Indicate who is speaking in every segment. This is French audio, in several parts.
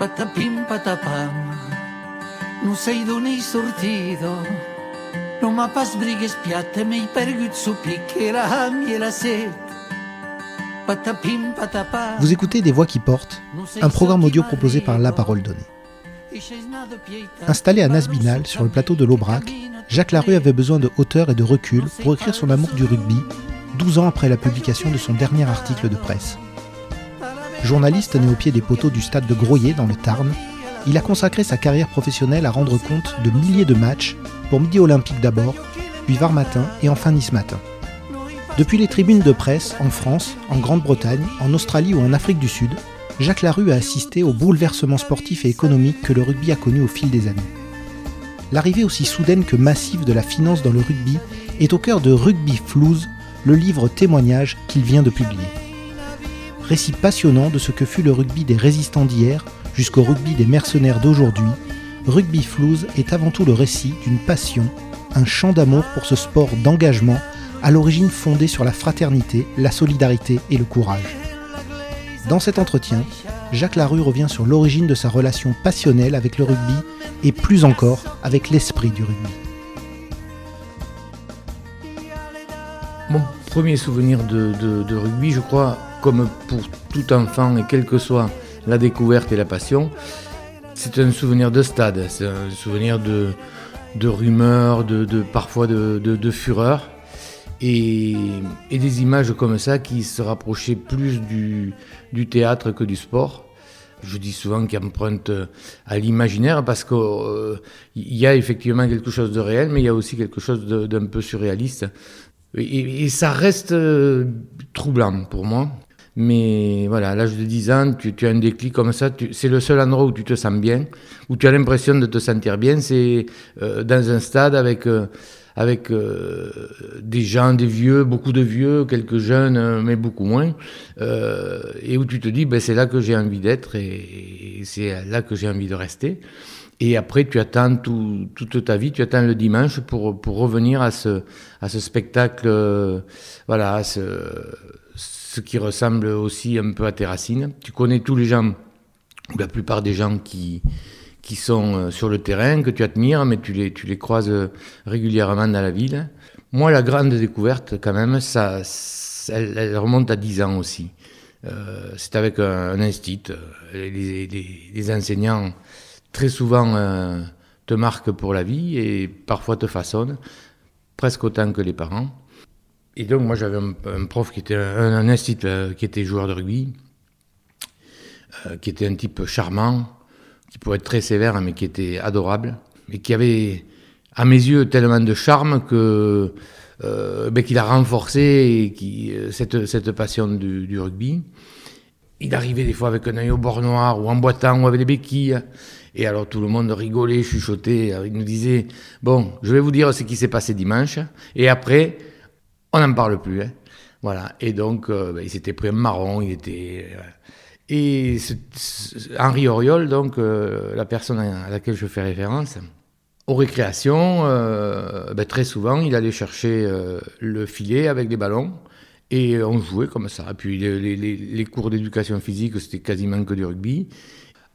Speaker 1: Patapim patapam, m'ha pas brigues pergut set.
Speaker 2: Vous écoutez Des Voix qui portent, un programme audio proposé par La Parole Donnée. Installé à Nasbinal, sur le plateau de l'Aubrac, Jacques Larue avait besoin de hauteur et de recul pour écrire son amour du rugby, 12 ans après la publication de son dernier article de presse. Journaliste né au pied des poteaux du stade de Groyer dans le Tarn, il a consacré sa carrière professionnelle à rendre compte de milliers de matchs, pour Midi Olympique d'abord, puis Var Matin et enfin Nice Matin. Depuis les tribunes de presse, en France, en Grande-Bretagne, en Australie ou en Afrique du Sud, Jacques Larue a assisté au bouleversement sportif et économique que le rugby a connu au fil des années. L'arrivée aussi soudaine que massive de la finance dans le rugby est au cœur de Rugby Flouze, le livre témoignage qu'il vient de publier. Récit passionnant de ce que fut le rugby des résistants d'hier jusqu'au rugby des mercenaires d'aujourd'hui, Rugby Flouze est avant tout le récit d'une passion, un chant d'amour pour ce sport d'engagement à l'origine fondé sur la fraternité, la solidarité et le courage. Dans cet entretien, Jacques Larue revient sur l'origine de sa relation passionnelle avec le rugby et plus encore avec l'esprit du rugby.
Speaker 3: Mon premier souvenir de, rugby, je crois, comme pour tout enfant et quelle que soit la découverte et la passion, c'est un souvenir de stade, c'est un souvenir de, de rumeurs, de, parfois de, de- fureur. Et, des images comme ça qui se rapprochaient plus du, théâtre que du sport. Je dis souvent qu'ils empruntent à l'imaginaire parce qu'il y a effectivement quelque chose de réel, mais il y a aussi quelque chose d'un peu surréaliste. Et ça reste euh, troublant pour moi. Mais voilà, à l'âge de 10 ans, tu, as un déclic comme ça. C'est le seul endroit où tu te sens bien, où tu as l'impression de te sentir bien. C'est euh, dans un stade avec, euh, avec euh, des gens, des vieux, beaucoup de vieux, quelques jeunes, mais beaucoup moins. Et où tu te dis, ben, c'est là que j'ai envie d'être et, c'est là que j'ai envie de rester. Et après, tu attends tout- toute ta vie, tu attends le dimanche pour, pour revenir à ce, à ce spectacle, voilà, à ce, qui ressemble aussi un peu à tes racines. Tu connais tous les gens, ou la plupart des gens qui, qui sont euh, sur le terrain, que tu admires, mais tu les, tu les croises euh, régulièrement dans la ville. Moi, la grande découverte, quand même, ça, elle, remonte à 10 ans aussi. Euh, c'est avec un, un instit. Les, enseignants, très souvent, te marquent pour la vie et parfois te façonnent, presque autant que les parents. Et donc, moi, j'avais un, prof qui était un, un euh, qui était joueur de rugby, euh, qui était un type charmant, qui pouvait être très sévère, mais qui était adorable, et qui avait, à mes yeux, tellement de charme que euh, ben, qu'il a renforcé cette, cette passion du, du rugby. Il arrivait des fois avec un œil au bord noir ou en boitant ou avec des béquilles. Et alors tout le monde rigolait, chuchotait. Il nous disait Bon, je vais vous dire ce qui s'est passé dimanche. Et après, on n'en parle plus. hein. Voilà. Et donc, euh, ben, il s'était pris un marron. Il était. euh, et Henri Auriol, donc, euh, la personne à laquelle je fais référence, aux récréations, ben, très souvent, il allait chercher le filet avec des ballons et on jouait comme ça. Et puis les, cours d'éducation physique, c'était quasiment que du rugby.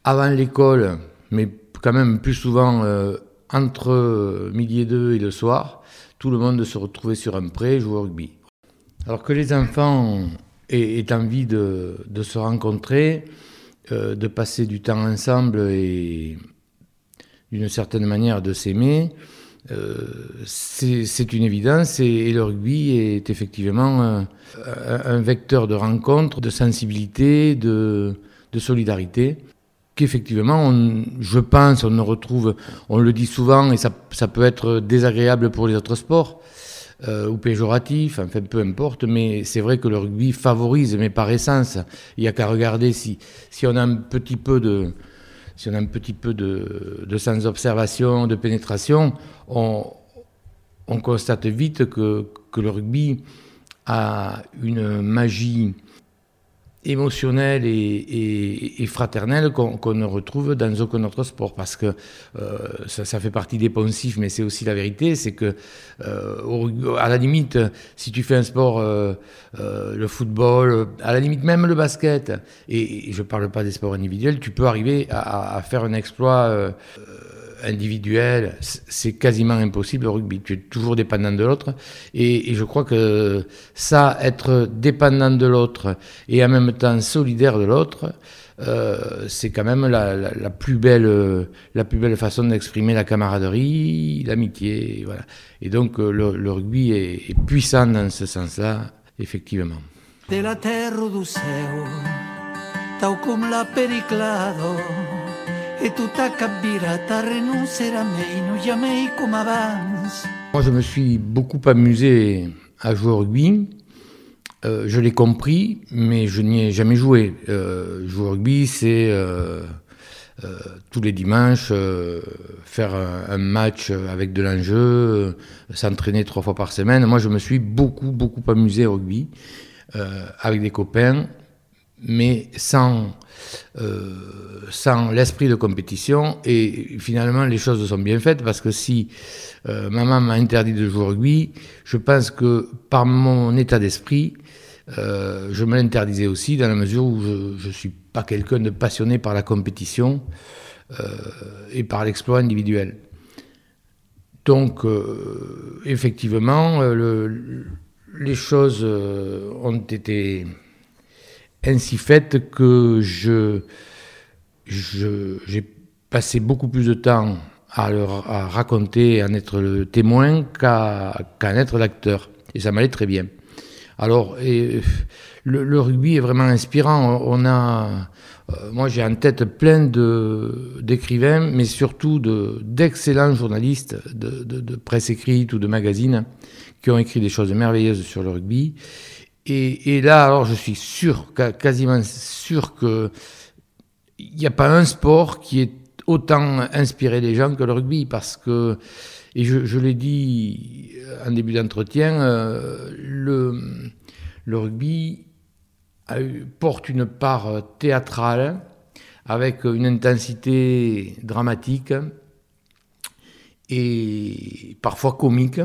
Speaker 3: Avant l'école, mais quand même plus souvent entre midi et deux et le soir, tout le monde se retrouvait sur un pré et jouait au rugby. Alors que les enfants aient, envie de, se rencontrer, euh, de passer du temps ensemble et d'une certaine manière de s'aimer, euh, c'est une évidence et, le rugby est effectivement un, vecteur de rencontre, de sensibilité, de solidarité qu'effectivement, je pense, on retrouve, on le dit souvent, et ça, peut être désagréable pour les autres sports, euh, ou péjoratif, enfin peu importe, mais c'est vrai que le rugby favorise, mais par essence, il n'y a qu'à regarder si, on a un petit peu de, si on a un petit peu de, sens d'observation, de pénétration, on, on constate vite que le rugby a une magie émotionnel et, fraternel qu'on ne retrouve dans aucun autre sport. Parce que euh, ça, fait partie des poncifs mais c'est aussi la vérité c'est que euh, à la limite si tu fais un sport euh, le football à la limite même le basket et, je parle pas des sports individuels tu peux arriver à faire un exploit individuel, c'est quasiment impossible au rugby. Tu es toujours dépendant de l'autre. Et, je crois que ça, être dépendant de l'autre et en même temps solidaire de l'autre, euh, c'est quand même la, plus belle, la plus belle façon d'exprimer la camaraderie, l'amitié. Voilà. Et donc euh, le, rugby est, puissant dans ce sens-là, effectivement. De la terre la periclado moi, je me suis beaucoup amusé à jouer au rugby. Euh, je l'ai compris, mais je n'y ai jamais joué. Euh, jouer au rugby, c'est euh, tous les dimanches faire un, match avec de l'enjeu, s'entraîner trois fois par semaine. Moi, je me suis beaucoup, beaucoup amusé au rugby avec des copains mais sans, euh, sans l'esprit de compétition. Et finalement, les choses sont bien faites parce que si euh, maman m'a interdit de jouer au rugby, je pense que par mon état d'esprit, euh, je me l'interdisais aussi dans la mesure où je ne suis pas quelqu'un de passionné par la compétition et par l'exploit individuel. Donc, effectivement, le, les choses ont été ainsi fait que je, j'ai passé beaucoup plus de temps à, leur, raconter, à en être le témoin qu'à en être l'acteur. Et ça m'allait très bien. Alors, le, rugby est vraiment inspirant. On a, euh, moi, j'ai en tête plein de d'écrivains, mais surtout de d'excellents journalistes de, de, de, presse écrite ou de magazines qui ont écrit des choses merveilleuses sur le rugby et, là, alors, je suis sûr, quasiment sûr que il n'y a pas un sport qui est autant inspiré les gens que le rugby, parce que, et je, l'ai dit en début d'entretien, euh, le rugby porte une part théâtrale avec une intensité dramatique et parfois comique.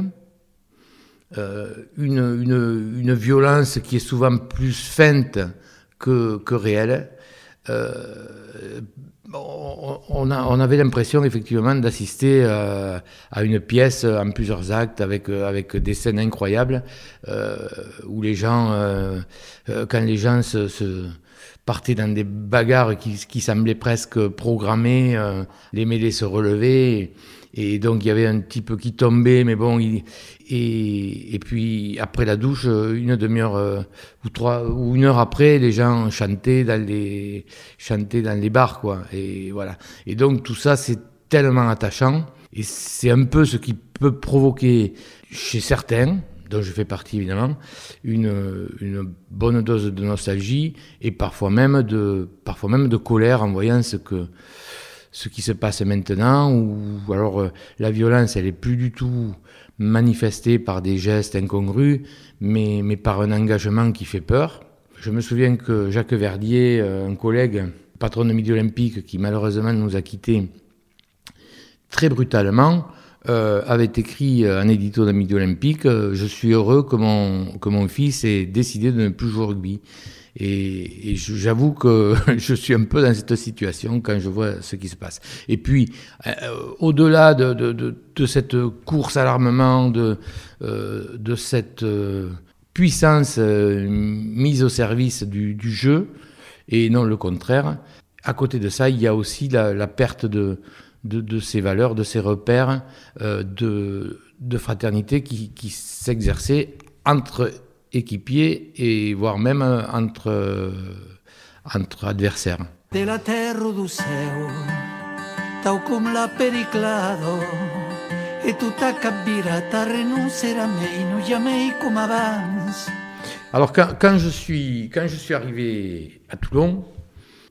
Speaker 3: Euh, une, une, violence qui est souvent plus feinte que, que réelle. Euh, on, on, avait l'impression effectivement d'assister euh, à une pièce en plusieurs actes avec, avec des scènes incroyables où les gens, quand les gens se, partaient dans des bagarres qui, qui semblaient presque programmées, les mêlées se relevaient. Donc il y avait un type qui tombait, mais bon, et, et puis après la douche, une demi-heure euh, ou trois ou une heure après, les gens chantaient dans les chantaient dans les bars, quoi. Et voilà. Et donc tout ça, c'est tellement attachant, et c'est un peu ce qui peut provoquer chez certains, dont je fais partie évidemment, une, une bonne dose de nostalgie et parfois même de parfois même de colère en voyant ce que ce qui se passe maintenant, ou alors euh, la violence, elle est plus du tout manifestée par des gestes incongrus, mais, mais par un engagement qui fait peur. Je me souviens que Jacques Verdier, euh, un collègue, patron de Midi Olympique, qui malheureusement nous a quittés très brutalement, euh, avait écrit un édito de Midi Olympique Je suis heureux que mon, que mon fils ait décidé de ne plus jouer au rugby. Et, j'avoue que je suis un peu dans cette situation quand je vois ce qui se passe. Et puis, euh, au-delà de, cette course à l'armement, de, euh, cette euh, puissance mise au service du, jeu, et non le contraire, à côté de ça, il y a aussi la, perte de, ces valeurs, de ces repères de, fraternité qui, qui s'exerçaient entre équipiers et voire même euh, entre, euh, entre adversaires. De la terre tau com periclado, renoncerà mei, no. Alors quand, quand, je suis, quand je suis arrivé à Toulon,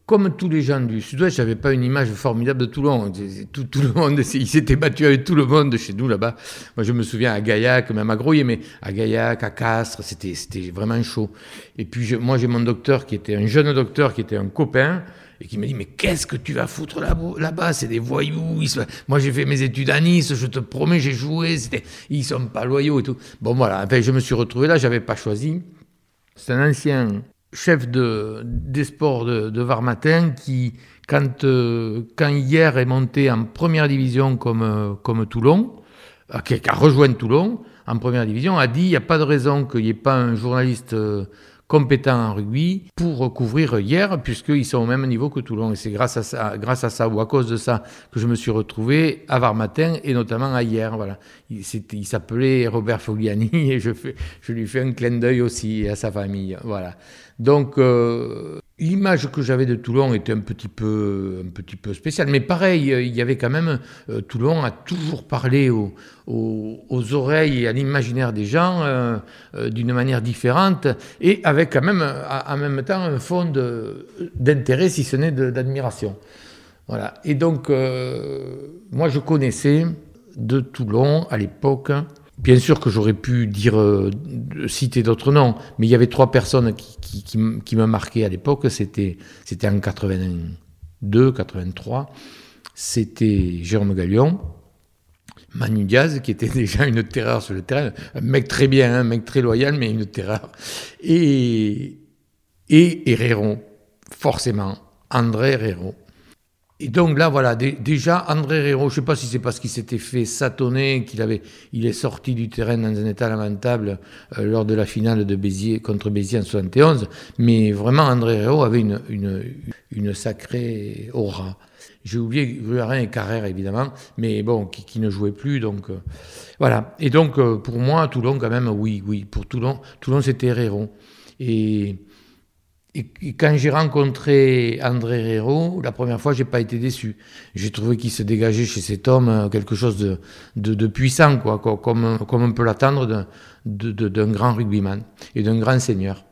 Speaker 3: comme tous les gens du Sud-Ouest, j'avais pas une image formidable de Toulon. Tout, tout le monde, il s'était battu avec tout le monde chez nous là-bas. Moi, je me souviens à Gaillac, même à Grouillet, mais à Gaillac, à Castres, c'était, c'était vraiment chaud. Et puis, moi, j'ai mon docteur qui était un jeune docteur, qui était un copain, et qui m'a dit, mais qu'est-ce que tu vas foutre là-bas C'est des voyous. Moi, j'ai fait mes études à Nice, je te promets, j'ai joué. C'était... Ils sont pas loyaux et tout. Bon, voilà. Enfin, je me suis retrouvé là, j'avais pas choisi. C'est un ancien chef de, des sports de, de Varmatin qui, quand, euh, quand hier est monté en première division comme, euh, comme Toulon, euh, qui a rejoint Toulon en première division, a dit il n'y a pas de raison qu'il n'y ait pas un journaliste compétents en rugby pour couvrir hier, puisqu'ils sont au même niveau que Toulon. Et c'est grâce à ça, grâce à ça ou à cause de ça que je me suis retrouvé à Varmatin et notamment à hier. Voilà. Il, il s'appelait Robert Fogliani et je, fais, je lui fais un clin d'œil aussi à sa famille. Voilà. Donc, euh, l'image que j'avais de Toulon était un petit peu, un petit peu spéciale. Mais pareil, il y avait quand même, euh, Toulon a toujours parlé aux, aux, oreilles et à l'imaginaire des gens euh, d'une manière différente et avec quand même, en même temps, un fond d'intérêt, si ce n'est d'admiration. Voilà. Et donc, moi, je connaissais de Toulon à l'époque Bien sûr que j'aurais pu euh, citer d'autres noms, mais il y avait trois personnes qui, qui, qui, m'ont marqué à l'époque. C'était, en 82, 83. C'était Jérôme Gallion, Manu Diaz, qui était déjà une terreur sur le terrain, un mec très bien, un mec très loyal, mais une terreur. Et, et Herrero, forcément, André Herrero. Et donc là, voilà, déjà, André Herrero, je ne sais pas si c'est parce qu'il s'était fait satonner, qu'il avait, il est sorti du terrain dans un état lamentable euh, lors de la finale de Béziers contre Béziers en 71, mais vraiment, André Herrero avait une, une, une sacrée aura. J'ai oublié Gruarin et Carrère, évidemment, mais bon, qui, qui ne jouait plus, donc euh, voilà. Et donc, euh, pour moi, Toulon, quand même, oui, oui, pour Toulon, Toulon, c'était Herrero. Et et, quand j'ai rencontré André Herrero, la première fois, j'ai pas été déçu. J'ai trouvé qu'il se dégageait chez cet homme euh, quelque chose de, puissant, quoi, comme, comme on peut l'attendre d'un grand rugbyman et d'un grand seigneur.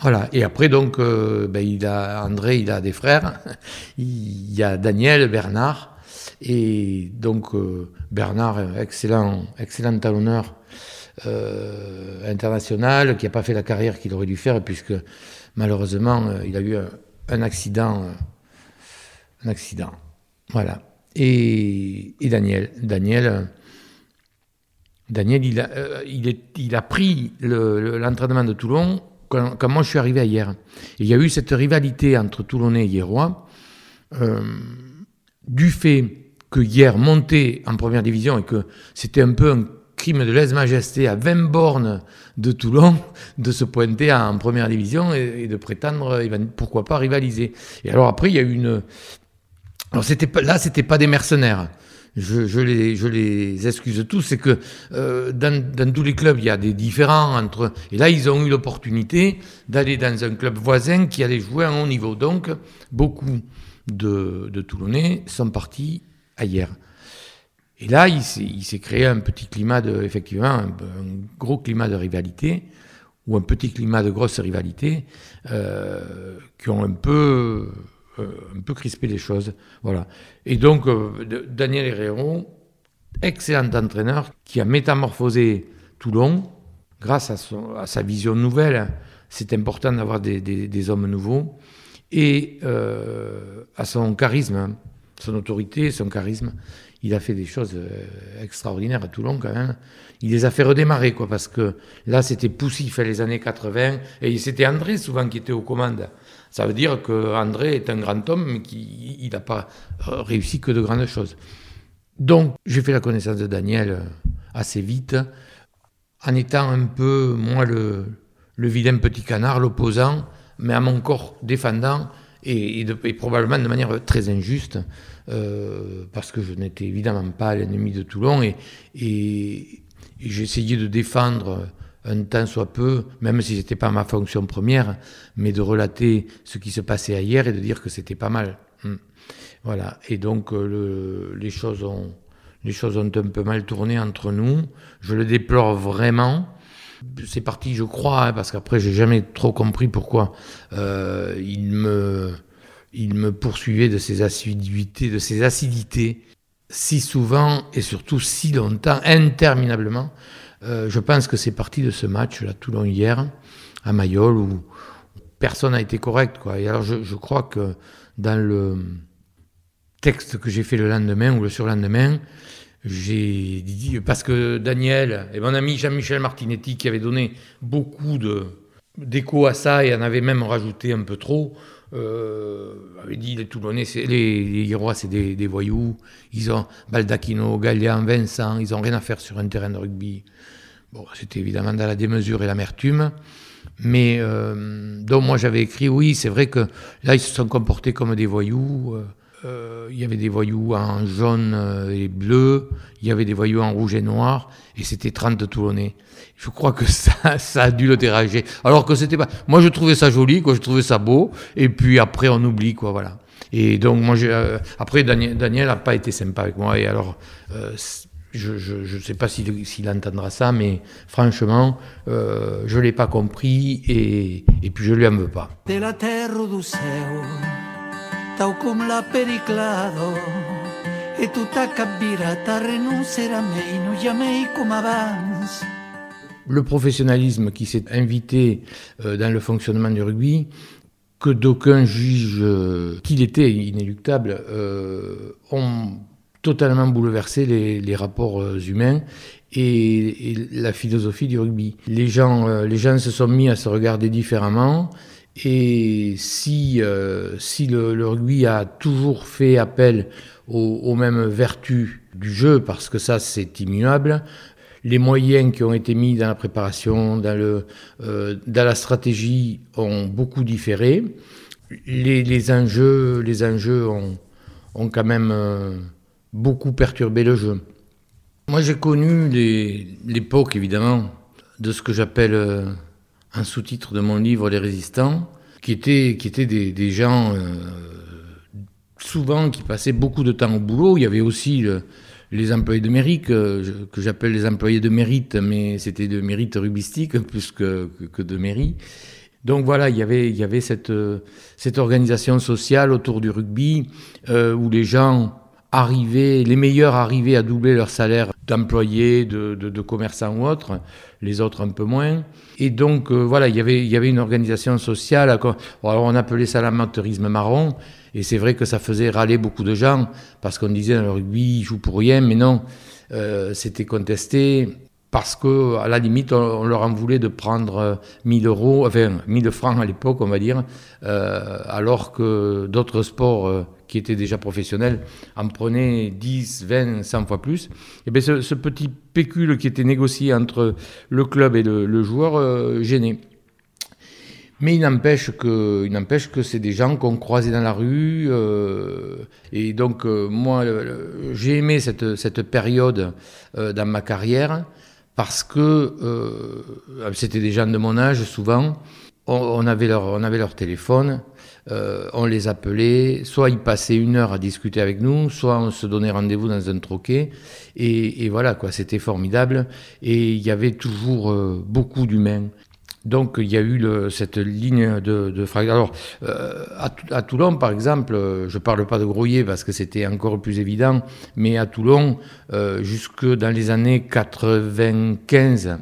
Speaker 3: Voilà. Et après, donc, euh, ben, il a, André, il a des frères. Il y a Daniel, Bernard. Et donc, euh, Bernard, excellent, excellent talonneur euh, international, qui n'a pas fait la carrière qu'il aurait dû faire, puisque malheureusement, euh, il a eu un, accident. Euh, un accident. Voilà. Et, Daniel. Daniel. Daniel, il a, il, a pris l'entraînement de Toulon quand, moi je suis arrivé hier. il y a eu cette rivalité entre Toulonnais et Hierrois, du fait que hier montait en première division et que c'était un peu un crime de lèse-majesté à 20 bornes de Toulon de se pointer en première division et, de prétendre, pourquoi pas, rivaliser. Et alors après, il y a eu une... Alors c'était pas, là, c'était pas des mercenaires. Je, les, excuse tous, c'est que euh, dans, dans, tous les clubs, il y a des différents entre... Et là, ils ont eu l'opportunité d'aller dans un club voisin qui allait jouer à un haut niveau. Donc, beaucoup de, de Toulonnais sont partis ailleurs. Et là, il s'est créé un petit climat de, effectivement, un, gros climat de rivalité, ou un petit climat de grosse rivalité, euh, qui ont un peu, euh, un peu crispé les choses. Voilà. Et donc, euh, Daniel Herrero, excellent entraîneur, qui a métamorphosé Toulon grâce à, sa vision nouvelle. C'est important d'avoir des, hommes nouveaux. Et à son charisme, son autorité, son charisme il a fait des choses euh, extraordinaires à Toulon quand même. Il les a fait redémarrer, quoi, parce que là, c'était poussif, les années 80, et c'était André souvent qui était aux commandes. Ça veut dire que André est un grand homme, mais qui n'a pas euh, réussi que de grandes choses. Donc, j'ai fait la connaissance de Daniel euh, assez vite, en étant un peu, moi, le, le vilain petit canard, l'opposant, mais à mon corps défendant, et probablement de manière très injuste. Euh, parce que je n'étais évidemment pas l'ennemi de Toulon et, et, j'essayais de défendre un temps soit peu, même si ce n'était pas ma fonction première, mais de relater ce qui se passait ailleurs et de dire que c'était pas mal. Hmm. Voilà. Et donc euh, le, les choses ont les choses ont un peu mal tourné entre nous. Je le déplore vraiment. C'est parti, je crois, hein, parce qu'après j'ai jamais trop compris pourquoi euh, il me il me poursuivait de ses assiduités, de ses acidités, si souvent et surtout si longtemps, interminablement. Euh, je pense que c'est parti de ce match, là, Toulon hier, à Mayol, où personne n'a été correct. Et alors je, je, crois que dans le texte que j'ai fait le lendemain ou le surlendemain, j'ai dit, parce que Daniel et mon ami Jean-Michel Martinetti, qui avait donné beaucoup d'écho à ça et en avait même rajouté un peu trop, euh, avait dit les Toulonnais, les, les c'est des, des, voyous. Ils ont Baldacchino, Gallian, Vincent, ils n'ont rien à faire sur un terrain de rugby. Bon, c'était évidemment dans la démesure et l'amertume. Mais euh, donc moi j'avais écrit, oui, c'est vrai que là ils se sont comportés comme des voyous. Euh, euh il y avait des voyous en jaune et bleu, il y avait des voyous en rouge et noir, et c'était 30 Toulonnais. Je crois que ça, ça a dû le déranger. Alors que c'était pas. Moi, je trouvais ça joli, quoi. Je trouvais ça beau. Et puis après, on oublie, quoi. Voilà. Et donc, moi, euh, après, Daniel, Daniel a pas été sympa avec moi. Et alors, euh, je ne sais pas s'il entendra ça, mais franchement, euh, je l'ai pas compris et, et puis je lui en veux pas. De la terre et tout a capira, ta renuncerà mei, no jamais comme avance. Le professionnalisme qui s'est invité euh, dans le fonctionnement du rugby, que d'aucuns jugent euh, qu'il était inéluctable, euh, ont totalement bouleversé les, rapports humains et, la philosophie du rugby. Les gens, les gens se sont mis à se regarder différemment. Et si, le, rugby a toujours fait appel aux, mêmes vertus du jeu, parce que ça c'est immuable, les moyens qui ont été mis dans la préparation, dans, le, euh, dans la stratégie ont beaucoup différé. Les, enjeux, les enjeux ont, ont quand même euh, beaucoup perturbé le jeu. Moi, j'ai connu l'époque, évidemment, de ce que j'appelle euh, un sous-titre de mon livre, Les Résistants, qui étaient, qui des, gens souvent qui passaient beaucoup de temps au boulot. Il y avait aussi les employés de mérite, que, j'appelle les employés de mérite, mais c'était de mérite rubistique plus que, que, de mérite. Donc voilà, il y avait, il y avait cette, cette organisation sociale autour du rugby euh, où les gens arrivaient, les meilleurs arrivaient à doubler leur salaire d'employés, de, de, commerçants ou autres, les autres un peu moins. Et donc euh, voilà, il y avait, il y avait une organisation sociale, alors on appelait ça l'amateurisme marron, et c'est vrai que ça faisait râler beaucoup de gens, parce qu'on disait rugby, ils jouent pour rien, mais non, euh, c'était contesté, parce que à la limite, on, leur en voulait de prendre 1000 euros, enfin 1000 francs à l'époque, on va dire, euh, alors que d'autres sports euh, qui étaient déjà professionnels en prenaient 10, 20, 100 fois plus. Et bien ce, petit pécule qui était négocié entre le club et le, joueur euh, gênait. Mais il n'empêche que, que c'est des gens qu'on croisait dans la rue. Euh, et donc, euh, moi, j'ai aimé cette, cette période dans ma carrière parce que c'était des gens de mon âge souvent. On avait, leur, on avait leur téléphone, euh, on les appelait, soit ils passaient une heure à discuter avec nous, soit on se donnait rendez-vous dans un troquet. Et, voilà, quoi, c'était formidable. Et il y avait toujours euh, beaucoup d'humains. Donc il y a eu cette ligne de, de Alors euh, à, Toulon, par exemple, je ne parle pas de Groyer parce que c'était encore plus évident, mais à Toulon, jusque dans les années 95,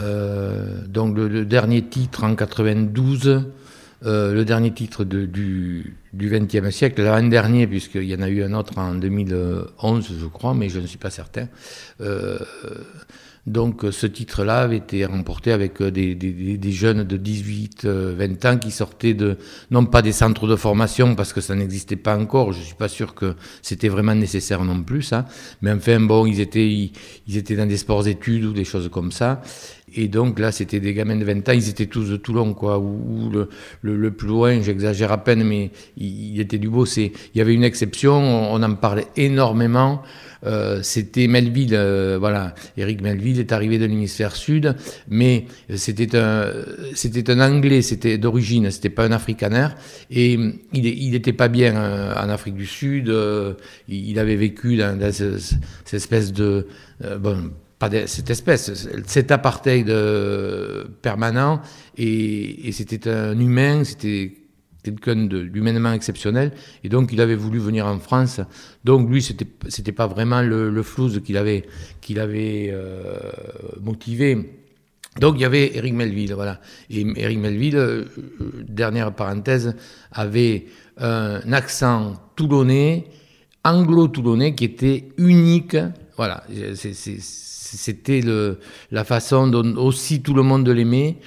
Speaker 3: euh, donc le, le, dernier titre en 92, euh, le dernier titre du, 20e siècle, l'an dernier, puisqu'il y en a eu un autre en 2011, je crois, mais je ne suis pas certain. Euh, donc ce titre-là avait été remporté avec des, jeunes de 18-20 euh, ans qui sortaient de, non pas des centres de formation, parce que ça n'existait pas encore, je ne suis pas sûr que c'était vraiment nécessaire non plus, ça, mais enfin bon, ils étaient, ils, étaient dans des sports-études ou des choses comme ça, et donc là, c'était des gamins de 20 ans, ils étaient tous de Toulon, quoi, ou, le, plus loin, j'exagère à peine, mais il, était du beau. Il y avait une exception, on, en parlait énormément. Euh, c'était Melville, euh, voilà, Eric Melville est arrivé de l'hémisphère sud, mais c'était un, c'était un Anglais, c'était d'origine, c'était pas un Afrikaner, et il, il était pas bien euh, en Afrique du Sud, il avait vécu dans, dans ce, cette espèce de, bon, pas cette espèce, cet apartheid permanent, et, c'était un humain, c'était quelqu'un d'humainement exceptionnel, et donc il avait voulu venir en France. Donc lui, c'était c'était pas vraiment le, flouze qu'il avait avait euh, motivé. Donc il y avait Eric Melville, voilà. Et Eric Melville, euh, dernière parenthèse, avait un accent toulonnais, anglo-toulonnais, qui était unique. Voilà, c'était la façon dont aussi tout le monde l'aimait.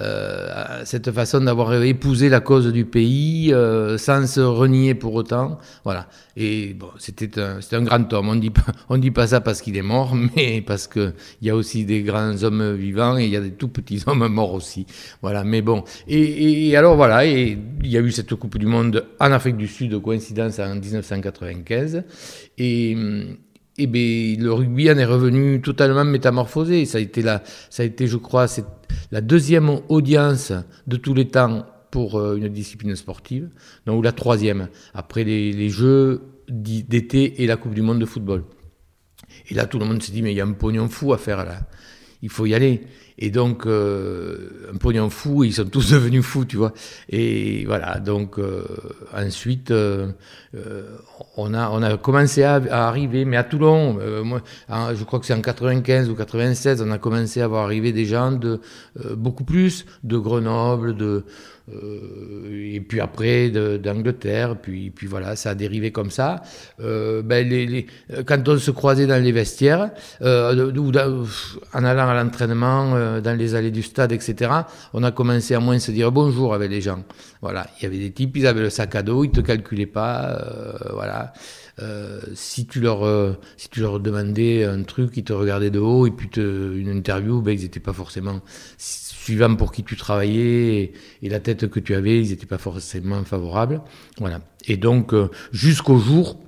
Speaker 3: Euh, cette façon d'avoir épousé la cause du pays euh, sans se renier pour autant. Voilà. Et bon, c'était un, un, grand homme. On dit on dit pas ça parce qu'il est mort, mais parce que il y a aussi des grands hommes vivants et il y a des tout petits hommes morts aussi. Voilà. Mais bon. Et, et alors voilà. Et il y a eu cette Coupe du Monde en Afrique du Sud, coïncidence en 1995. Et, et bien, le rugby en est revenu totalement métamorphosé. Ça a été, la, ça a été je crois, la deuxième audience de tous les temps pour euh, une discipline sportive, donc, ou la troisième, après les, les Jeux d'été et la Coupe du Monde de football. Et là, tout le monde s'est dit, mais il y a un pognon fou à faire là. Il faut y aller. Et donc, euh, un pognon fou, ils sont tous devenus fous, tu vois. Et voilà, donc euh, ensuite, euh, on, a, on a commencé à, arriver, mais à Toulon, moi, je crois que c'est en 95 ou 96, on a commencé à voir arriver des gens de beaucoup plus, de Grenoble, de euh, et puis après d'Angleterre, puis, puis voilà, ça a dérivé comme ça. Euh, ben quand on se croisait dans les vestiaires, euh, en allant à l'entraînement, dans les allées du stade, etc., on a commencé à moins se dire bonjour avec les gens. Voilà, il y avait des types, ils avaient le sac à dos, ils te calculaient pas, voilà. Euh, si tu leur si tu leur demandais un truc, ils te regardaient de haut et puis une interview, ben ils n'étaient pas forcément suivant pour qui tu travaillais et, la tête que tu avais, ils n'étaient pas forcément favorables. Voilà. Et donc, euh, jusqu'au jour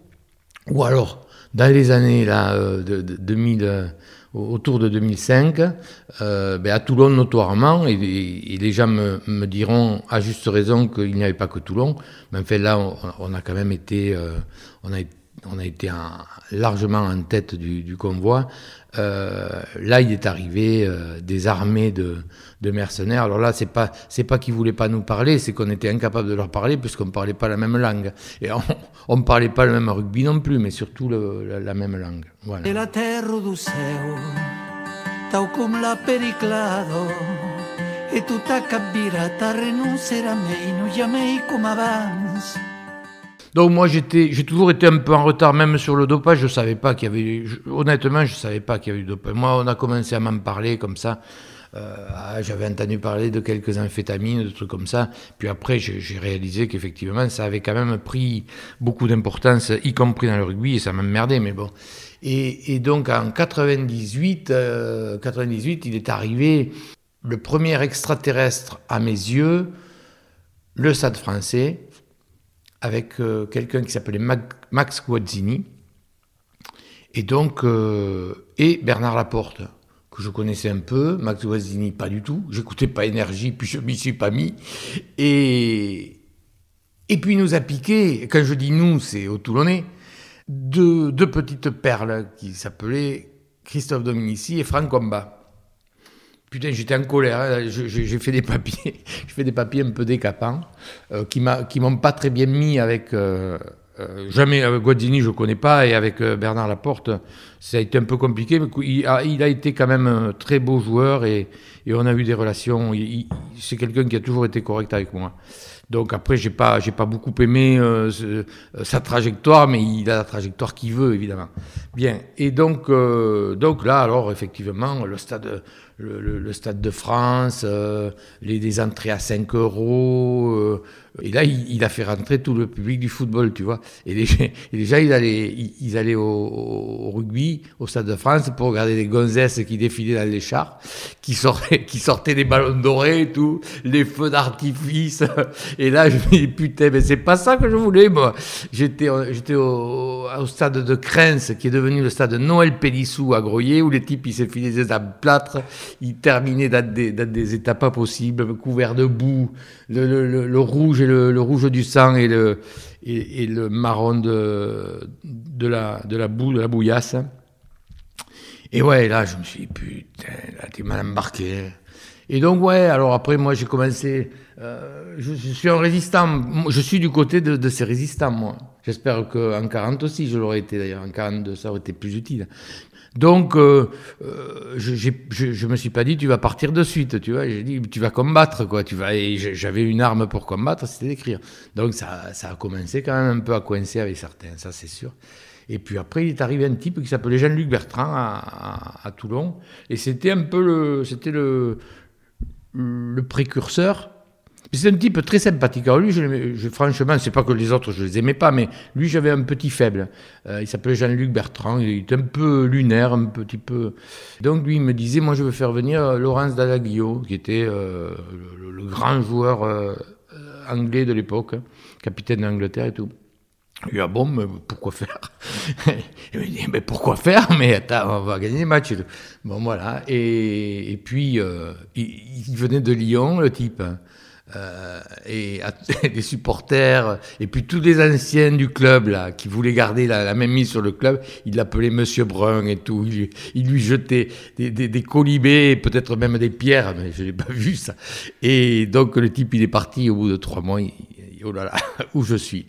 Speaker 3: où, alors, dans les années là, euh, de, 2000, euh, autour de 2005, ben à Toulon notoirement, et, les gens me, diront à juste raison qu'il n'y avait pas que Toulon, mais en fait là, on, a quand même été, on a, on a été largement en tête du convoi. Là, il est arrivé des armées de, de mercenaires. Alors là, c'est pas c'est pas qu'ils voulaient pas nous parler, c'est qu'on était incapable de leur parler puisqu'on parlait pas la même langue et on ne parlait pas le même rugby non plus, mais surtout la, même langue.
Speaker 1: La terre periclado, mei.
Speaker 3: Donc moi j'ai toujours été un peu en retard même sur le dopage. Je savais pas qu'il y avait, honnêtement, je savais pas qu'il y avait du dopage. Moi, on a commencé à m'en parler comme ça. Euh, ah, j'avais entendu parler de quelques amphétamines, de trucs comme ça. Puis après, j'ai réalisé qu'effectivement, ça avait quand même pris beaucoup d'importance, y compris dans le rugby, et ça m'emmerdait, mais bon. Et, donc en 98, 98, euh, il est arrivé le premier extraterrestre à mes yeux, le Stade français, avec euh, quelqu'un qui s'appelait Max Guazzini, et donc, et Bernard Laporte que je connaissais un peu, Max Guazzini pas du tout, j'écoutais pas Énergie, puis je m'y suis pas mis, et, et puis il nous a piqué, quand je dis nous, c'est au Toulonnais, deux, deux petites perles qui s'appelaient Christophe Dominici et Franck Combat. Putain, j'étais en colère. Hein. J'ai fait des papiers, je fais des papiers un peu décapants, euh, qui m'ont pas très bien mis avec euh, euh, jamais avec Guazzini, je connais pas, et avec euh, Bernard Laporte, ça a été un peu compliqué, mais il a, été quand même un très beau joueur et, on a eu des relations. C'est quelqu'un qui a toujours été correct avec moi. Donc après, j'ai pas, pas beaucoup aimé euh, sa trajectoire, mais il a la trajectoire qu'il veut, évidemment. Bien. Et donc, donc là, alors effectivement, le stade, le, Stade de France, euh, les, entrées à 5 euros. Euh, et là, il, a fait rentrer tout le public du football, tu vois. Et déjà, ils, allaient au, rugby, au Stade de France, pour regarder les gonzesses qui défilaient dans les chars, qui sortaient, qui sortaient des ballons dorés tout, les feux d'artifice. Et là, je me dis, putain, mais c'est pas ça que je voulais, moi. J'étais, j'étais au, stade de Crens, qui est devenu le stade Noël Pélissou à Groyer, où les types, ils s'effilaient des plâtre il terminait dans des, dans des états pas possibles, couvert de boue, le, le, rouge et le, rouge du sang et le, et, le marron de, de, la, de la boue, de la bouillasse. Et ouais, là, je me suis dit, putain, là, t'es mal embarqué. Et donc, ouais, alors après, moi, j'ai commencé. Euh, je, suis un résistant. Je suis du côté de, ces résistants, moi. J'espère qu'en 40 aussi, je l'aurais été d'ailleurs. En 42, ça aurait été plus utile. Donc, euh, euh, je, je, me suis pas dit, tu vas partir de suite, tu vois. J'ai dit, tu vas combattre, quoi. Tu vas. J'avais une arme pour combattre, c'était d'écrire. Donc, ça, ça a commencé quand même un peu à coincer avec certains, ça c'est sûr. Et puis après, il est arrivé un type qui s'appelait Jean-Luc Bertrand à, Toulon. Et c'était un peu le, le, le précurseur. C'est un type très sympathique. Alors lui, je, je, franchement, c'est pas que les autres, je les aimais pas, mais lui, j'avais un petit faible. Euh, il s'appelait Jean-Luc Bertrand. Il était un peu lunaire, un petit peu. Donc lui, il me disait, moi, je veux faire venir Laurence Dallaglio, qui était euh, le, grand joueur euh, anglais de l'époque, hein, capitaine d'Angleterre et tout. Il dit, ah bon, mais pourquoi faire? Il me dit, mais pourquoi faire? Mais attends, on va gagner les matchs. Bon, voilà. Et, et puis, euh, il, venait de Lyon, le type. Hein. Euh, et les supporters, et puis tous les anciens du club, là, qui voulaient garder la, même mise sur le club, il l'appelait Monsieur Brun et tout. Il, lui jetait des, colibés, peut-être même des pierres, mais je n'ai pas vu ça. Et donc, le type, il est parti au bout de trois mois. Oh là là, où je suis?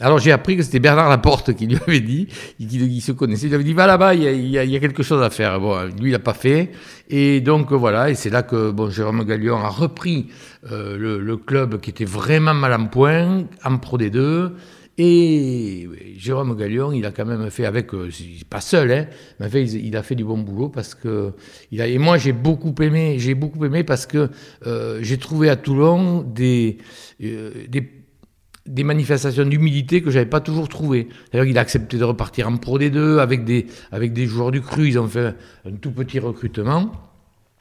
Speaker 3: Alors j'ai appris que c'était Bernard Laporte qui lui avait dit, qu'il se connaissait, il lui avait dit va là-bas, il, y a, quelque chose à faire. Bon, lui il n'a pas fait, et donc voilà, et c'est là que bon Jérôme Gallion a repris euh, le, club qui était vraiment mal en point, en Pro D2, et Jérôme Gallion, il a quand même fait avec, euh, pas seul, hein, mais il a fait du bon boulot parce que il et moi j'ai beaucoup aimé, j'ai beaucoup aimé parce que euh, j'ai trouvé à Toulon des des manifestations d'humilité que j'avais pas toujours trouvées. D'ailleurs, il a accepté de repartir en Pro D2 avec des, avec des joueurs du cru. Ils ont fait un tout petit recrutement.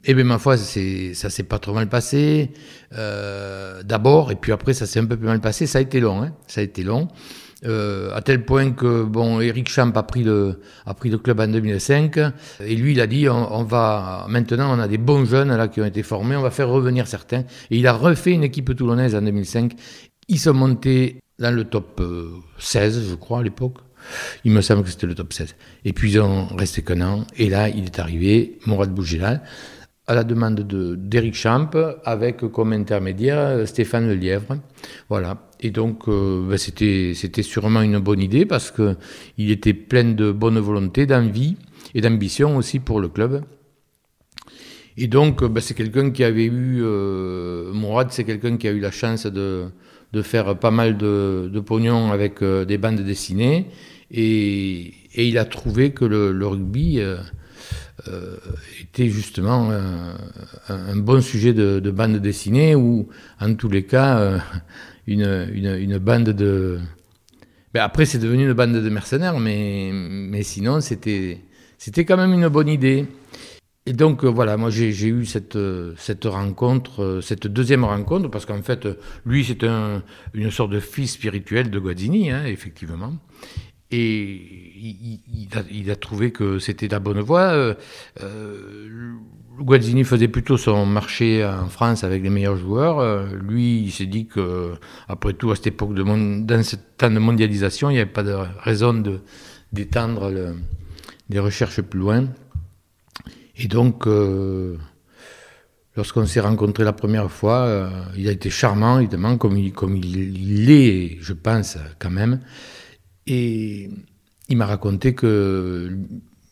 Speaker 3: Eh bien, ma foi, ça s'est pas trop mal passé. Euh, D'abord, et puis après, ça s'est un peu plus mal passé. Ça a été long, hein. Ça a été long. Euh, à tel point que bon, Eric Champ a pris le a pris le club en 2005 et lui il a dit on, on, va maintenant on a des bons jeunes là qui ont été formés on va faire revenir certains et il a refait une équipe toulonnaise en 2005 ils sont montés dans le top 16, euh, je crois, à l'époque. Il me semble que c'était le top 16. Et puis ils ont resté qu'un an. Et là, il est arrivé, Mourad Bougilal, à la demande d'Éric Champ, avec comme intermédiaire euh, Stéphane Lelièvre. Voilà. Et donc, euh, ben, c'était, c'était sûrement une bonne idée parce qu'il était plein de bonne volonté, d'envie et d'ambition aussi pour le club. Et donc, ben, c'est quelqu'un qui avait eu. Mourad, c'est quelqu'un qui a eu la chance de de faire pas mal de, pognon avec euh, des bandes dessinées. Et, il a trouvé que le, rugby euh, euh était justement un, bon sujet de, de, bande dessinée, ou en tous les cas, une, bande de... Ben après, c'est devenu une bande de mercenaires, mais, mais sinon, c'était quand même une bonne idée. Et donc euh, voilà, moi j'ai eu cette, euh, rencontre, euh, cette deuxième rencontre, parce qu'en fait, lui c'est un, une sorte de fils spirituel de Guazzini, hein, effectivement. Et il, a, trouvé que c'était la bonne voie. Euh, Guazzini faisait plutôt son marché en France avec les meilleurs joueurs. lui, il s'est dit que, après tout, à cette époque, de dans ce temps de mondialisation, il n'y avait pas de raison d'étendre les recherches plus loin. Et donc, euh, lorsqu'on s'est rencontrés la première fois, euh, il a été charmant, évidemment, comme il, comme il l'est, je pense, quand même. Et il m'a raconté que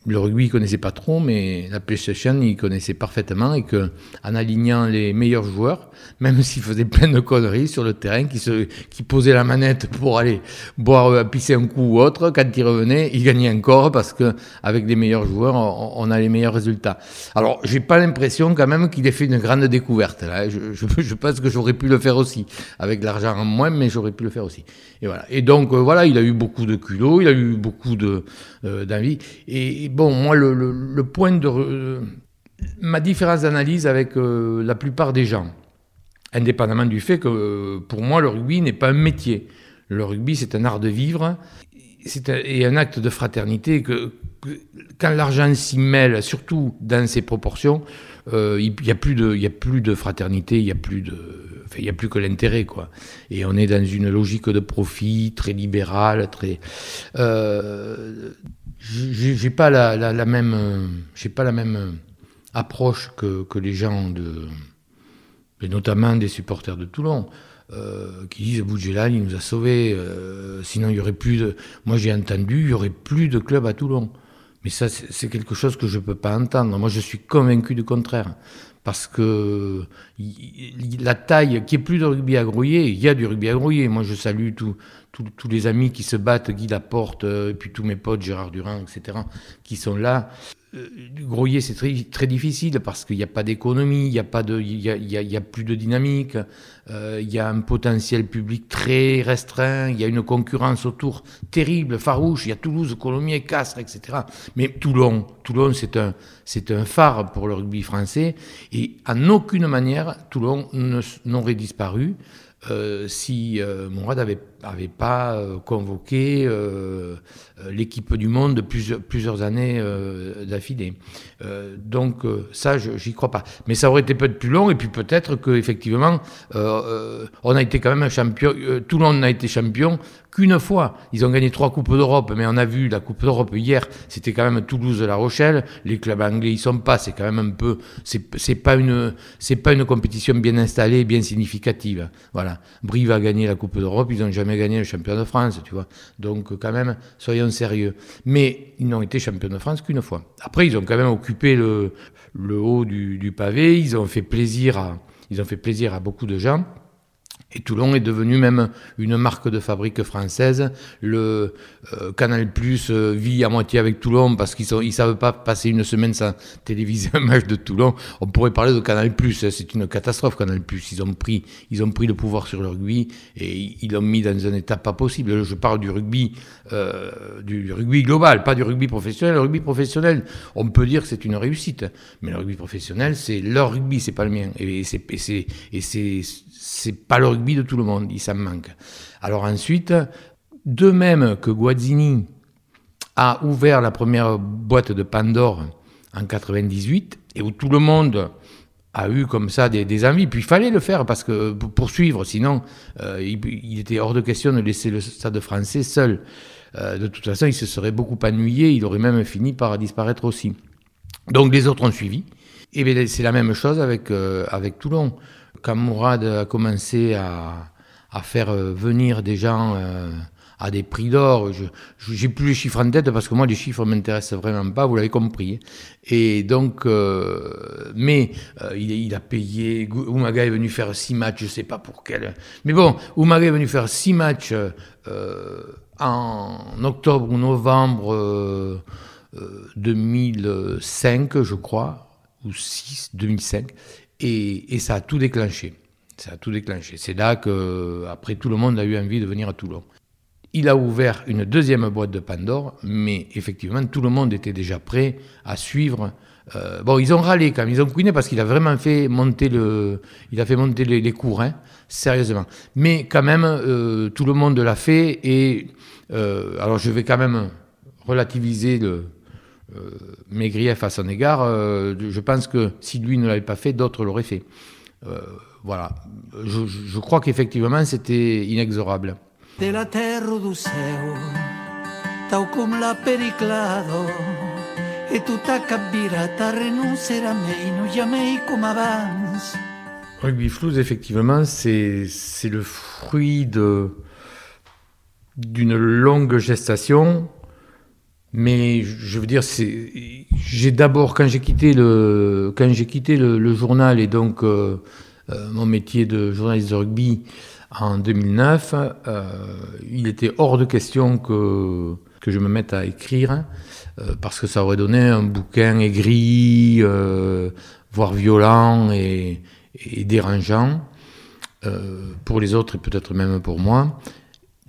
Speaker 3: le rugby, il connaissait pas trop, mais la PlayStation, il connaissait parfaitement et que, en alignant les meilleurs joueurs, même s'il faisait plein de conneries sur le terrain, qui se, qui posait la manette pour aller boire, euh, pisser un coup ou autre, quand il revenait, il gagnait encore parce que, avec les meilleurs joueurs, on, a les meilleurs résultats. Alors, j'ai pas l'impression quand même qu'il ait fait une grande découverte, je, je pense que j'aurais pu le faire aussi. Avec l'argent en moins, mais j'aurais pu le faire aussi. Et voilà. Et donc, euh, voilà, il a eu beaucoup de culot, il a eu beaucoup de, euh, d'envie. Et, bon, moi, le, point de. Euh, ma différence d'analyse avec la plupart des gens, indépendamment du fait que pour moi, le rugby n'est pas un métier. Le rugby, c'est un art de vivre c'est et un acte de fraternité que, quand l'argent s'y mêle, surtout dans ses proportions, il n'y a, plus de, a plus de fraternité, il n'y a plus de il a plus que l'intérêt, quoi. Et on est dans une logique de profit très libérale, très. Euh, j'ai pas la, même, j'ai pas la même approche que, que les gens de, et notamment des supporters de Toulon, euh, qui disent Boudjelal, il nous a sauvés, euh, sinon il y aurait plus de. Moi j'ai entendu, il y aurait plus de clubs à Toulon. Mais ça, c'est quelque chose que je ne peux pas entendre. Moi je suis convaincu du contraire. Parce que la taille, qui est plus de rugby à grouiller, il y a du rugby à grouiller. Moi je salue tous les amis qui se battent, Guy Laporte, euh, et puis tous mes potes, Gérard Durand, etc., qui sont là. Euh, Groyer, c'est très, difficile parce qu'il n'y a pas d'économie, il n'y a, y a, plus de dynamique, euh, il y a un potentiel public très restreint, il y a une concurrence autour terrible, farouche, il y a Toulouse, Colomiers, Castres, etc. Mais Toulon, Toulon c'est un, c'est un phare pour le rugby français et en aucune manière Toulon n'aurait disparu. Euh, si euh, Mourad avait pas euh, convoqué euh, l'équipe du monde plusieurs, plusieurs années d'affilée. donc ça, j'y crois pas. Mais ça aurait été peut-être plus long et puis peut-être qu'effectivement, on a été quand même un champion. tout le monde n'a été champion qu'une fois. Ils ont gagné trois Coupes d'Europe, mais on a vu la Coupe d'Europe hier, c'était quand même Toulouse-La Rochelle. Les clubs anglais, ils sont pas. C'est quand même un peu. C'est pas une, c'est pas une compétition bien installée, bien significative. Voilà. Brive a gagné la Coupe d'Europe, ils n'ont jamais gagné le champion de France, tu vois. Donc quand même, soyons sérieux. Mais ils n'ont été champions de France qu'une fois. Après, ils ont quand même occupé le, le haut du, du pavé. Ils ont fait plaisir à, ils ont fait plaisir à beaucoup de gens. Et Toulon est devenu même une marque de fabrique française. Le euh, Canal Plus euh, vit à moitié avec Toulon parce qu'ils ne savent pas passer une semaine sans téléviser un match de Toulon. On pourrait parler de Canal Plus. Hein, c'est une catastrophe, Canal Plus. Ils ont pris, ils ont pris le pouvoir sur le rugby et ils l'ont mis dans un état pas possible. Je parle du rugby, euh, du rugby global, pas du rugby professionnel. Le rugby professionnel, on peut dire que c'est une réussite. Mais le rugby professionnel, c'est leur rugby, c'est pas le mien. Et c'est, c'est, pas le rugby de tout le monde, il s'en manque. Alors ensuite, de même que Guazzini a ouvert la première boîte de Pandore en 98 et où tout le monde a eu comme ça des, envies. Puis il fallait le faire parce que pour poursuivre, sinon euh, il, était hors de question de laisser le stade français seul. Euh, de toute façon, il se serait beaucoup ennuyé, il aurait même fini par disparaître aussi. Donc les autres ont suivi. Et c'est la même chose avec, euh, avec Toulon quand Mourad a commencé à, faire euh, venir des gens euh, à des prix d'or, je n'ai plus les chiffres en tête parce que moi les chiffres ne m'intéressent vraiment pas, vous l'avez compris. Et donc, euh, mais il, a payé, Oumaga est venu faire six matchs, je ne sais pas pour quel. Mais bon, Oumaga est venu faire six matchs en octobre ou novembre 2005, je crois, ou 6, 2005. Et, ça a tout déclenché. Ça a tout déclenché. C'est là que, après, tout le monde a eu envie de venir à Toulon. Il a ouvert une deuxième boîte de Pandore, mais effectivement, tout le monde était déjà prêt à suivre. Euh, bon, ils ont râlé quand même, ils ont couiné parce qu'il a vraiment fait monter le, il a fait monter les, cours, hein, sérieusement. Mais quand même, euh, tout le monde l'a fait et euh, alors je vais quand même relativiser le, mes griefs à son égard, euh, je pense que si lui ne l'avait pas fait, d'autres l'auraient fait. Euh, voilà. Je, je crois qu'effectivement, c'était inexorable.
Speaker 1: De la terre du céu, tau com la periclado, e renuncerà mei, jamais comme avance.
Speaker 3: Rugby effectivement, c'est le fruit d'une longue gestation mais je veux dire, j'ai d'abord quand j'ai quitté le quand quitté le, journal et donc euh, euh, mon métier de journaliste de rugby en 2009, euh, il était hors de question que que je me mette à écrire parce que ça aurait donné un bouquin aigri, voire violent et dérangeant pour les autres et peut-être même pour moi.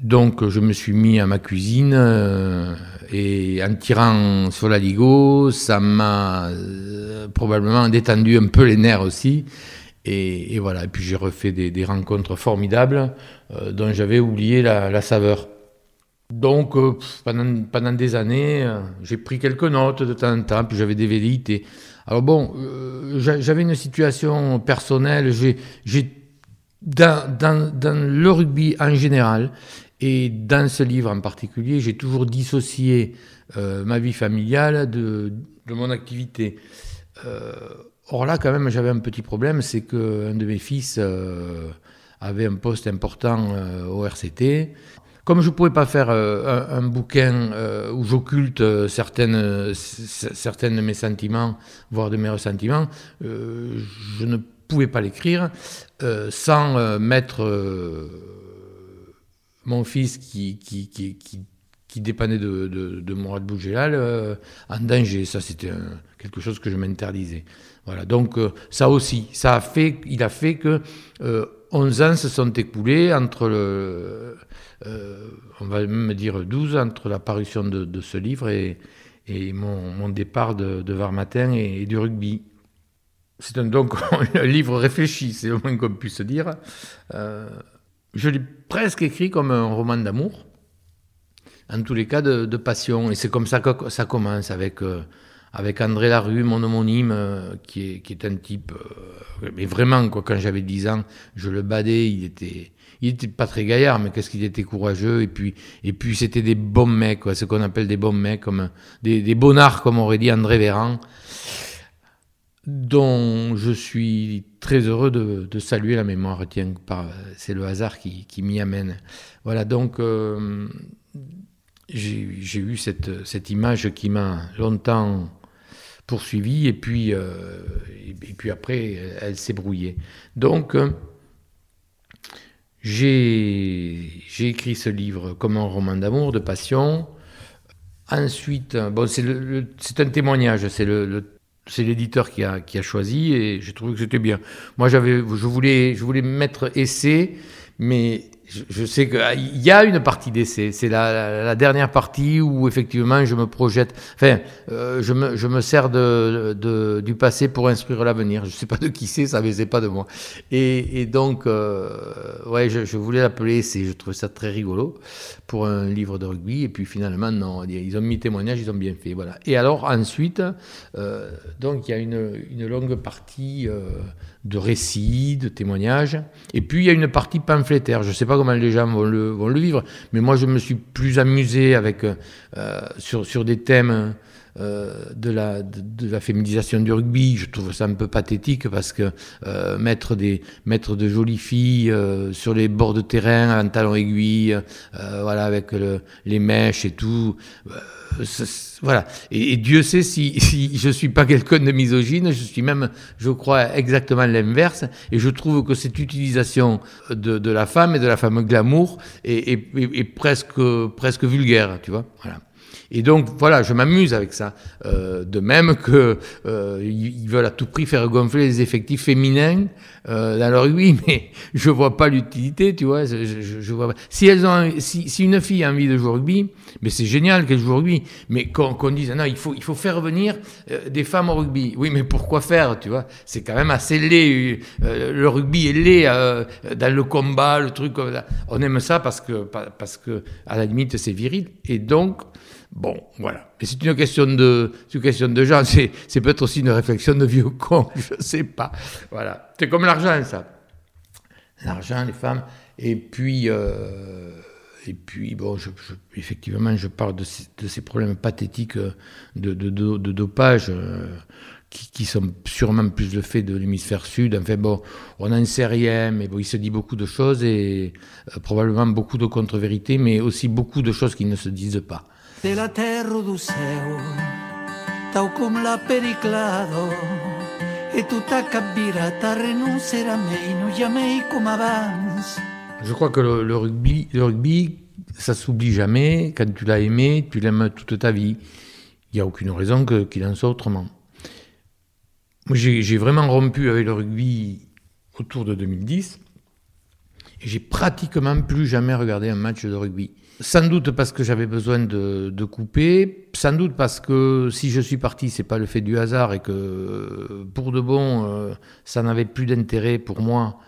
Speaker 3: Donc je me suis mis à ma cuisine euh, et en tirant sur la ligo, ça m'a euh, probablement détendu un peu les nerfs aussi. Et, voilà, et puis j'ai refait des, rencontres formidables euh, dont j'avais oublié la, saveur. Donc pendant, des années, j'ai pris quelques notes de temps en temps, puis j'avais des velléités. Alors bon, j'avais une situation personnelle, j'ai dans, le rugby en général, et dans ce livre en particulier, j'ai toujours dissocié euh, ma vie familiale de, mon activité. or là, quand même, j'avais un petit problème, c'est qu'un de mes fils avait un poste important au RCT. Comme je ne pouvais pas faire un, bouquin où j'occulte certaines, certaines de mes sentiments, voire de mes ressentiments, je ne pouvais pas l'écrire sans mettre mon fils qui, qui, dépendait de, de, de Mourad Bougélal euh, en danger. Ça, c'était quelque chose que je m'interdisais. Voilà. Donc, euh, ça aussi, ça a fait, il a fait que 11 euh, ans se sont écoulés entre le. on va même dire 12 entre la parution de, ce livre et, mon, départ de, de Varmatin et, et du rugby. C'est donc un livre réfléchi, c'est le moins qu'on puisse dire. Je l'ai presque écrit comme un roman d'amour, en tous les cas de, passion. Et c'est comme ça que ça commence avec, euh, avec André Larue, mon homonyme, euh, qui, est, qui est un type. Euh, mais vraiment, quoi, quand j'avais 10 ans, je le badais, il était. Il était pas très gaillard, mais qu'est-ce qu'il était courageux. Et puis, et puis c'était des bons mecs, quoi, ce qu'on appelle des bons mecs, comme des, des bonnards, comme aurait dit André Véran dont je suis très heureux de, saluer la mémoire. Tiens, c'est le hasard qui, m'y amène. Voilà, donc euh, j'ai eu cette, image qui m'a longtemps poursuivi et puis, euh, et, puis après, elle, s'est brouillée. Donc, euh, j'ai écrit ce livre comme un roman d'amour, de passion. Ensuite, bon, c'est un témoignage, c'est le c'est l'éditeur qui a, qui a choisi et j'ai trouvé que c'était bien. Moi, j'avais, je voulais, je voulais mettre essai, mais je, sais qu'il y a une partie d'essai. C'est la, dernière partie où effectivement je me projette. Enfin, euh, je, me, je me sers de, de, du passé pour instruire l'avenir. Je ne sais pas de qui c'est, ça ne pas de moi. Et, et donc, euh, ouais, je, je voulais l'appeler essai. Je trouvais ça très rigolo pour un livre de rugby. Et puis finalement, non, ils ont mis témoignage, ils ont bien fait. Voilà. Et alors ensuite, euh, donc il y a une, une longue partie de récits, de témoignages. Et puis il y a une partie pamphlétaire. Je ne sais pas comment les gens vont le, vivre, mais moi je me suis plus amusé avec, euh, sur, sur des thèmes de, la, de, la féminisation du rugby. Je trouve ça un peu pathétique parce que euh, mettre, des, mettre de jolies filles sur les bords de terrain en talons aiguilles, voilà, avec les mèches et tout voilà. Et, Dieu sait si, si je suis pas quelqu'un de misogyne, je suis même, je crois, exactement l'inverse. Et je trouve que cette utilisation de, de la femme et de la femme glamour est, est, est, presque, presque vulgaire, tu vois. Voilà. Et donc voilà, je m'amuse avec ça. Euh, de même que euh, ils veulent à tout prix faire gonfler les effectifs féminins euh, leur oui, mais je vois pas l'utilité, tu vois. Je, vois. Si elles ont, si, si, une fille a envie de jouer au rugby, mais c'est génial qu'elle joue au rugby. Mais qu'on qu dise non, il faut il faut faire venir euh, des femmes au rugby. Oui, mais pourquoi faire, tu vois? C'est quand même assez laid. Euh, le rugby est laid euh, dans le combat, le truc. On aime ça parce que parce que à la limite c'est viril. Et donc Bon, voilà. Mais c'est une question de, une question de gens. C'est, peut-être aussi une réflexion de vieux con. Je sais pas. Voilà. C'est comme l'argent, ça. L'argent, les femmes. Et puis, euh, et puis, bon, je, effectivement, je parle de ces, de problèmes pathétiques de, de, de, dopage. Euh, qui, sont sûrement plus le fait de l'hémisphère sud. Enfin bon, on n'en sait rien, mais il se dit beaucoup de choses et euh, probablement beaucoup de contre-vérités, mais aussi beaucoup de choses qui ne se disent pas.
Speaker 1: la seu, tau com la et tout capira ta jamais.
Speaker 3: Je crois que le, rugby, le rugby, ça s'oublie jamais. Quand tu l'as aimé, tu l'aimes toute ta vie. Il n'y a aucune raison qu'il en soit autrement. J'ai vraiment rompu avec le rugby autour de 2010. Et j'ai pratiquement plus jamais regardé un match de rugby. Sans doute parce que j'avais besoin de, couper, sans doute parce que si je suis parti, c'est pas le fait du hasard et que pour de bon, euh, ça n'avait plus d'intérêt pour moi.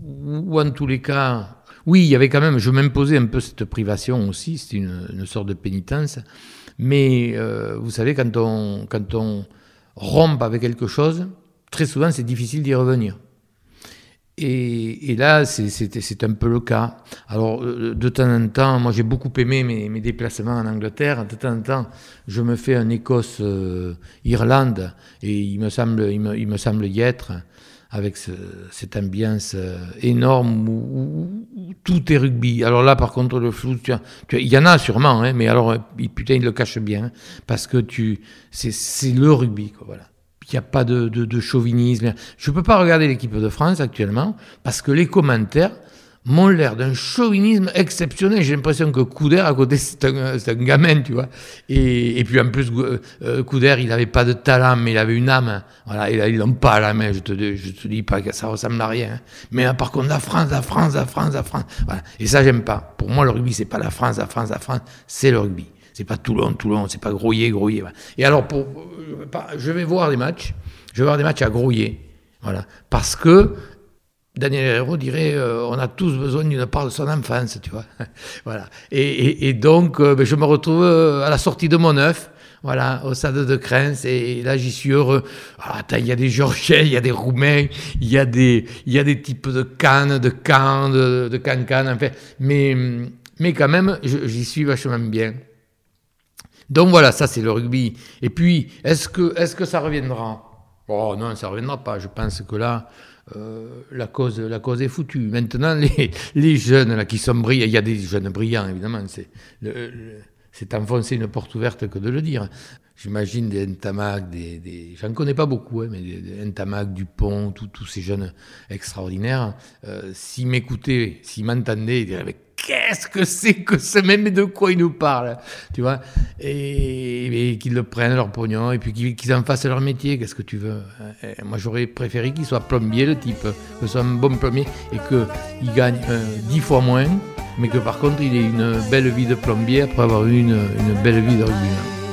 Speaker 3: Ou en tous les cas, oui, il y avait quand même, je m'imposais un peu cette privation aussi, c'était une, sorte de pénitence. Mais euh, vous savez, quand on, quand on avec quelque chose, très souvent c'est difficile d'y revenir. Et, là, c'est un peu le cas. Alors, euh, de temps en temps, moi j'ai beaucoup aimé mes, déplacements en Angleterre. De temps en temps, je me fais un Écosse-Irlande euh, et il me, semble, il, me, semble y être avec cette ambiance euh, énorme où, tout est rugby. Alors là, par contre, le flou, il y en a sûrement, hein, mais alors, putain, il le cache bien parce que tu, c'est le rugby, quoi, voilà il n'y a pas de, chauvinisme. Je ne peux pas regarder l'équipe de France actuellement parce que les commentaires m'ont l'air d'un chauvinisme exceptionnel. J'ai l'impression que Couder, à côté, c'est un, gamin, tu vois. Et, puis en plus, euh, Couder, il n'avait pas de talent, mais il avait une âme. Voilà, et ils n'ont pas la main, je te, je te dis pas que ça ressemble à rien. Mais par contre, la France, la France, la France, la France. Voilà. Et ça, j'aime pas. Pour moi, le rugby, c'est pas la France, la France, la France, c'est le rugby. C'est pas Toulon, Toulon, c'est pas Grouillet, Grouillet. Et alors, pour, je vais voir des matchs, je vais voir des matchs à Grouillet. Voilà. Parce que Daniel Herrero dirait euh, on a tous besoin d'une part de son enfance, tu vois. voilà. Et, donc, euh, ben, je me retrouve euh, à la sortie de mon œuf, voilà, au stade de Crens, et, là, j'y suis heureux. Ah, il y a des Georgiens, il y a des Roumains, il y, a des, y a des types de cannes, de cannes, de, de cannes, enfin. Mais, mais quand même, j'y suis vachement bien. Donc voilà, ça c'est le rugby. Et puis, est-ce que, ça reviendra? Oh non, ça ne reviendra pas. Je pense que là, euh, la, cause, est foutue. Maintenant, les, jeunes là, qui sont brillants, il y a des jeunes brillants évidemment, c'est, enfoncer une porte ouverte que de le dire. J'imagine des Ntamak, des, j'en connais pas beaucoup, hein, mais des, des Dupont, tous ces jeunes extraordinaires. Euh, s'ils m'écoutaient, s'ils m'entendaient, ils qu'est-ce que c'est que ce même de quoi ils nous parlent, tu vois? Et, qu'ils le prennent leur pognon et puis qu'ils en fassent leur métier, qu'est-ce que tu veux Moi j'aurais préféré qu'il soit plombier le type, que ce soit un bon plombier et qu'il gagne euh, dix fois moins, mais que par contre il ait une belle vie de plombier après avoir eu une, belle vie rugby.